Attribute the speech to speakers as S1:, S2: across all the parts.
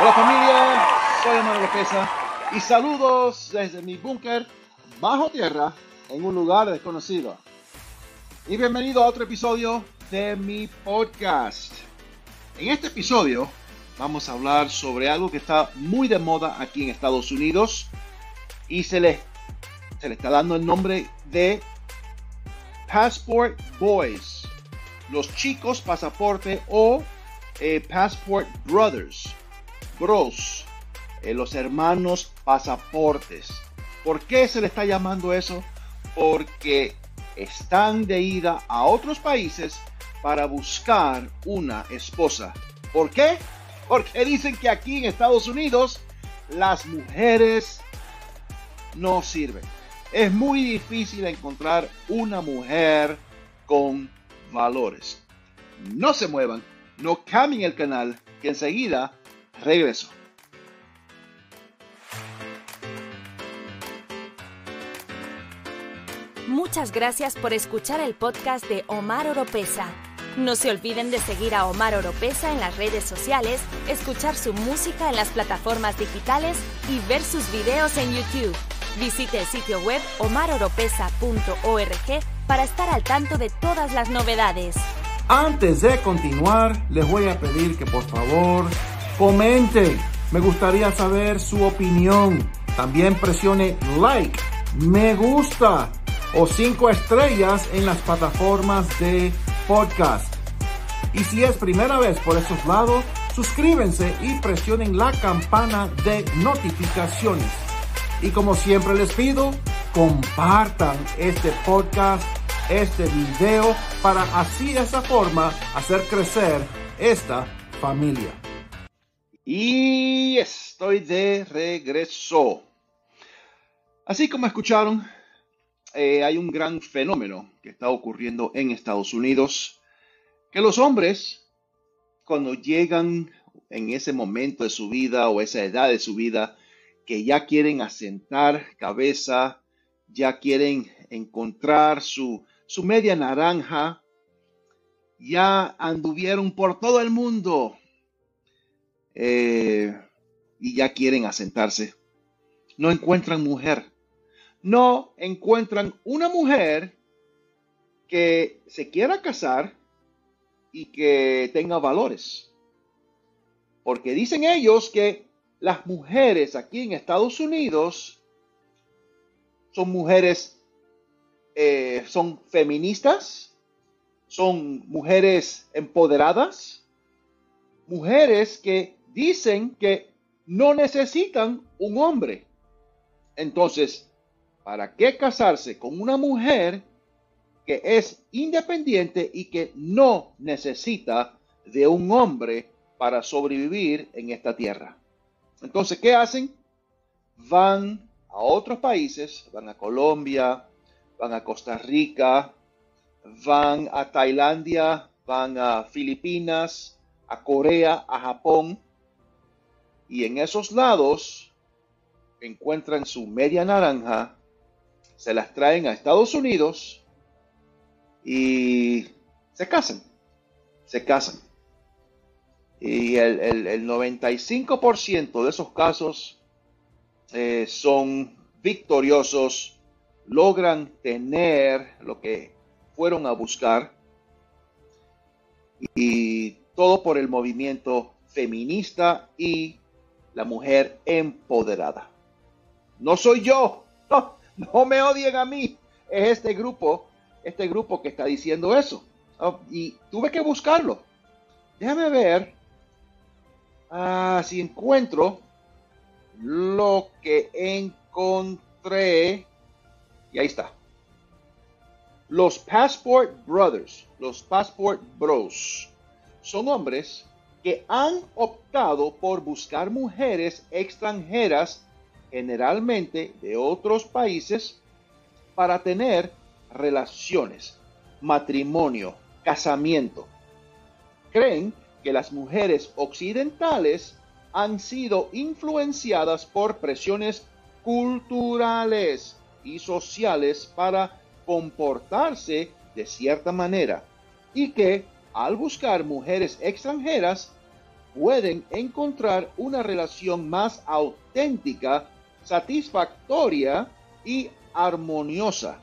S1: Hola familia, soy Omar Lopeza y saludos desde mi búnker bajo tierra en un lugar desconocido. Y bienvenido a otro episodio de mi podcast. En este episodio vamos a hablar sobre algo que está muy de moda aquí en Estados Unidos y se le, se le está dando el nombre de Passport Boys, los chicos pasaporte o eh, Passport Brothers bros, los hermanos pasaportes. ¿Por qué se le está llamando eso? Porque están de ida a otros países para buscar una esposa. ¿Por qué? Porque dicen que aquí en Estados Unidos las mujeres no sirven. Es muy difícil encontrar una mujer con valores. No se muevan, no cambien el canal, que enseguida regreso.
S2: Muchas gracias por escuchar el podcast de Omar Oropesa. No se olviden de seguir a Omar Oropesa en las redes sociales, escuchar su música en las plataformas digitales y ver sus videos en YouTube. Visite el sitio web omaroropesa.org para estar al tanto de todas las novedades.
S3: Antes de continuar, les voy a pedir que por favor Comente. Me gustaría saber su opinión. También presione like, me gusta o cinco estrellas en las plataformas de podcast. Y si es primera vez por estos lados, suscríbanse y presionen la campana de notificaciones. Y como siempre les pido, compartan este podcast, este video, para así de esa forma hacer crecer esta familia.
S1: Y estoy de regreso. Así como escucharon, eh, hay un gran fenómeno que está ocurriendo en Estados Unidos, que los hombres, cuando llegan en ese momento de su vida o esa edad de su vida, que ya quieren asentar cabeza, ya quieren encontrar su, su media naranja, ya anduvieron por todo el mundo eh, y ya quieren asentarse. No encuentran mujer. No encuentran una mujer que se quiera casar y que tenga valores. Porque dicen ellos que las mujeres aquí en Estados Unidos son mujeres, eh, son feministas, son mujeres empoderadas, mujeres que dicen que no necesitan un hombre. Entonces, ¿para qué casarse con una mujer que es independiente y que no necesita de un hombre para sobrevivir en esta tierra? Entonces, ¿qué hacen? Van a otros países, van a Colombia, van a Costa Rica, van a Tailandia, van a Filipinas, a Corea, a Japón, y en esos lados encuentran su media naranja, se las traen a Estados Unidos y se casan, se casan. Y el, 95% de esos casos eh, son victoriosos, logran tener lo que fueron a buscar y todo por el movimiento feminista y la mujer empoderada. No soy yo, no, no me odien a mí, es este grupo, este grupo que está diciendo eso. y tuve que buscarlo. Déjame ver ah, si encuentro lo que encontré. Y ahí está. Los Passport Brothers, los Passport Bros, son hombres que han optado por buscar mujeres extranjeras, generalmente de otros países, para tener relaciones, matrimonio, casamiento. Creen que las mujeres occidentales han sido influenciadas por presiones culturales y sociales para comportarse de cierta manera y que al buscar mujeres extranjeras, pueden encontrar una relación más auténtica, satisfactoria y armoniosa.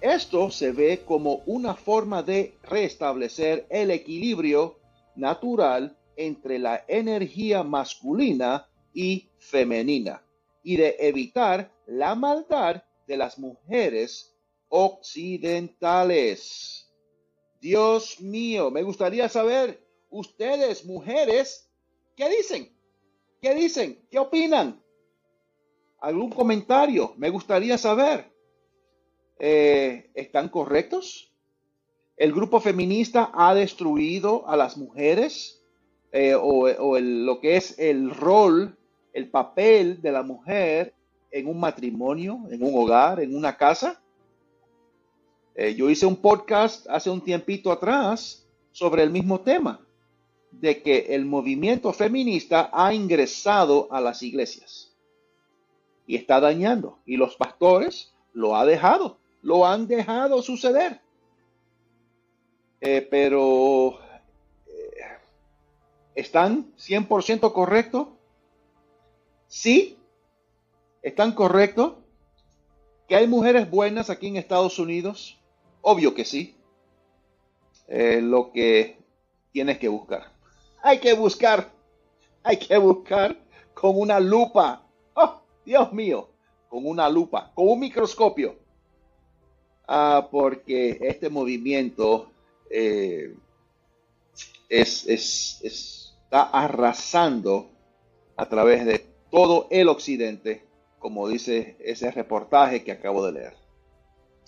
S1: Esto se ve como una forma de restablecer el equilibrio natural entre la energía masculina y femenina y de evitar la maldad de las mujeres occidentales. Dios mío, me gustaría saber, ustedes mujeres, ¿qué dicen? ¿Qué dicen? ¿Qué opinan? ¿Algún comentario? Me gustaría saber. Eh, ¿Están correctos? ¿El grupo feminista ha destruido a las mujeres? Eh, o, lo que es el rol, el papel de la mujer en un matrimonio, en un hogar, en una casa. Eh, yo hice un podcast hace un tiempito atrás sobre el mismo tema, de que el movimiento feminista ha ingresado a las iglesias y está dañando, y los pastores lo ha dejado, lo han dejado suceder. Eh, pero ¿Están 100% correctos? Sí, están correctos. ¿Que hay mujeres buenas aquí en Estados Unidos? Obvio que sí. Lo que tienes que buscar. Hay que buscar. Hay que buscar con una lupa. Oh, Dios mío. Con una lupa. Con un microscopio. Ah, porque este movimiento eh, es, es arrasando a través de todo el occidente, como dice ese reportaje que acabo de leer.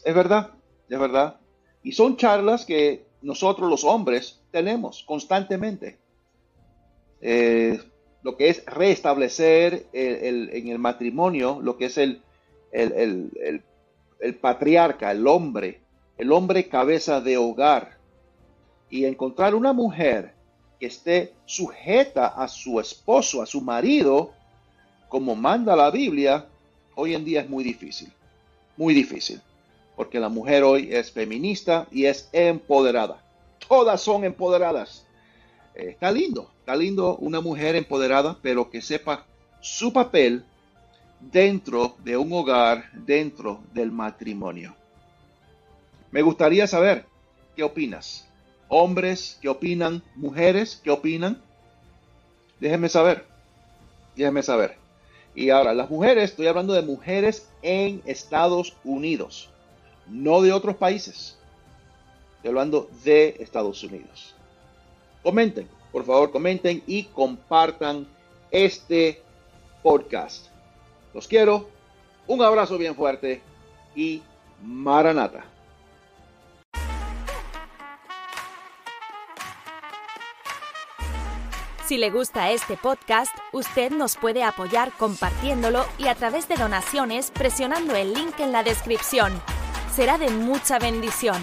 S1: Es verdad, es verdad. Y son charlas que nosotros los hombres tenemos constantemente. Eh, lo que es restablecer en el matrimonio, lo que es el, el, el patriarca, el hombre, el hombre cabeza de hogar, y encontrar una mujer que esté sujeta a su esposo, a su marido, como manda la Biblia, hoy en día es muy difícil. Muy difícil. Porque la mujer hoy es feminista y es empoderada. Todas son empoderadas. Eh, está lindo, está lindo una mujer empoderada, pero que sepa su papel dentro de un hogar, dentro del matrimonio. Me gustaría saber qué opinas hombres qué opinan, mujeres qué opinan. Déjenme saber, déjenme saber. Y ahora, las mujeres, estoy hablando de mujeres en Estados Unidos, no de otros países. Estoy hablando de Estados Unidos. Comenten, por favor, comenten y compartan este podcast. Los quiero. Un abrazo bien fuerte y Maranata.
S2: Si le gusta este podcast, usted nos puede apoyar compartiéndolo y a través de donaciones presionando el link en la descripción. Será de mucha bendición.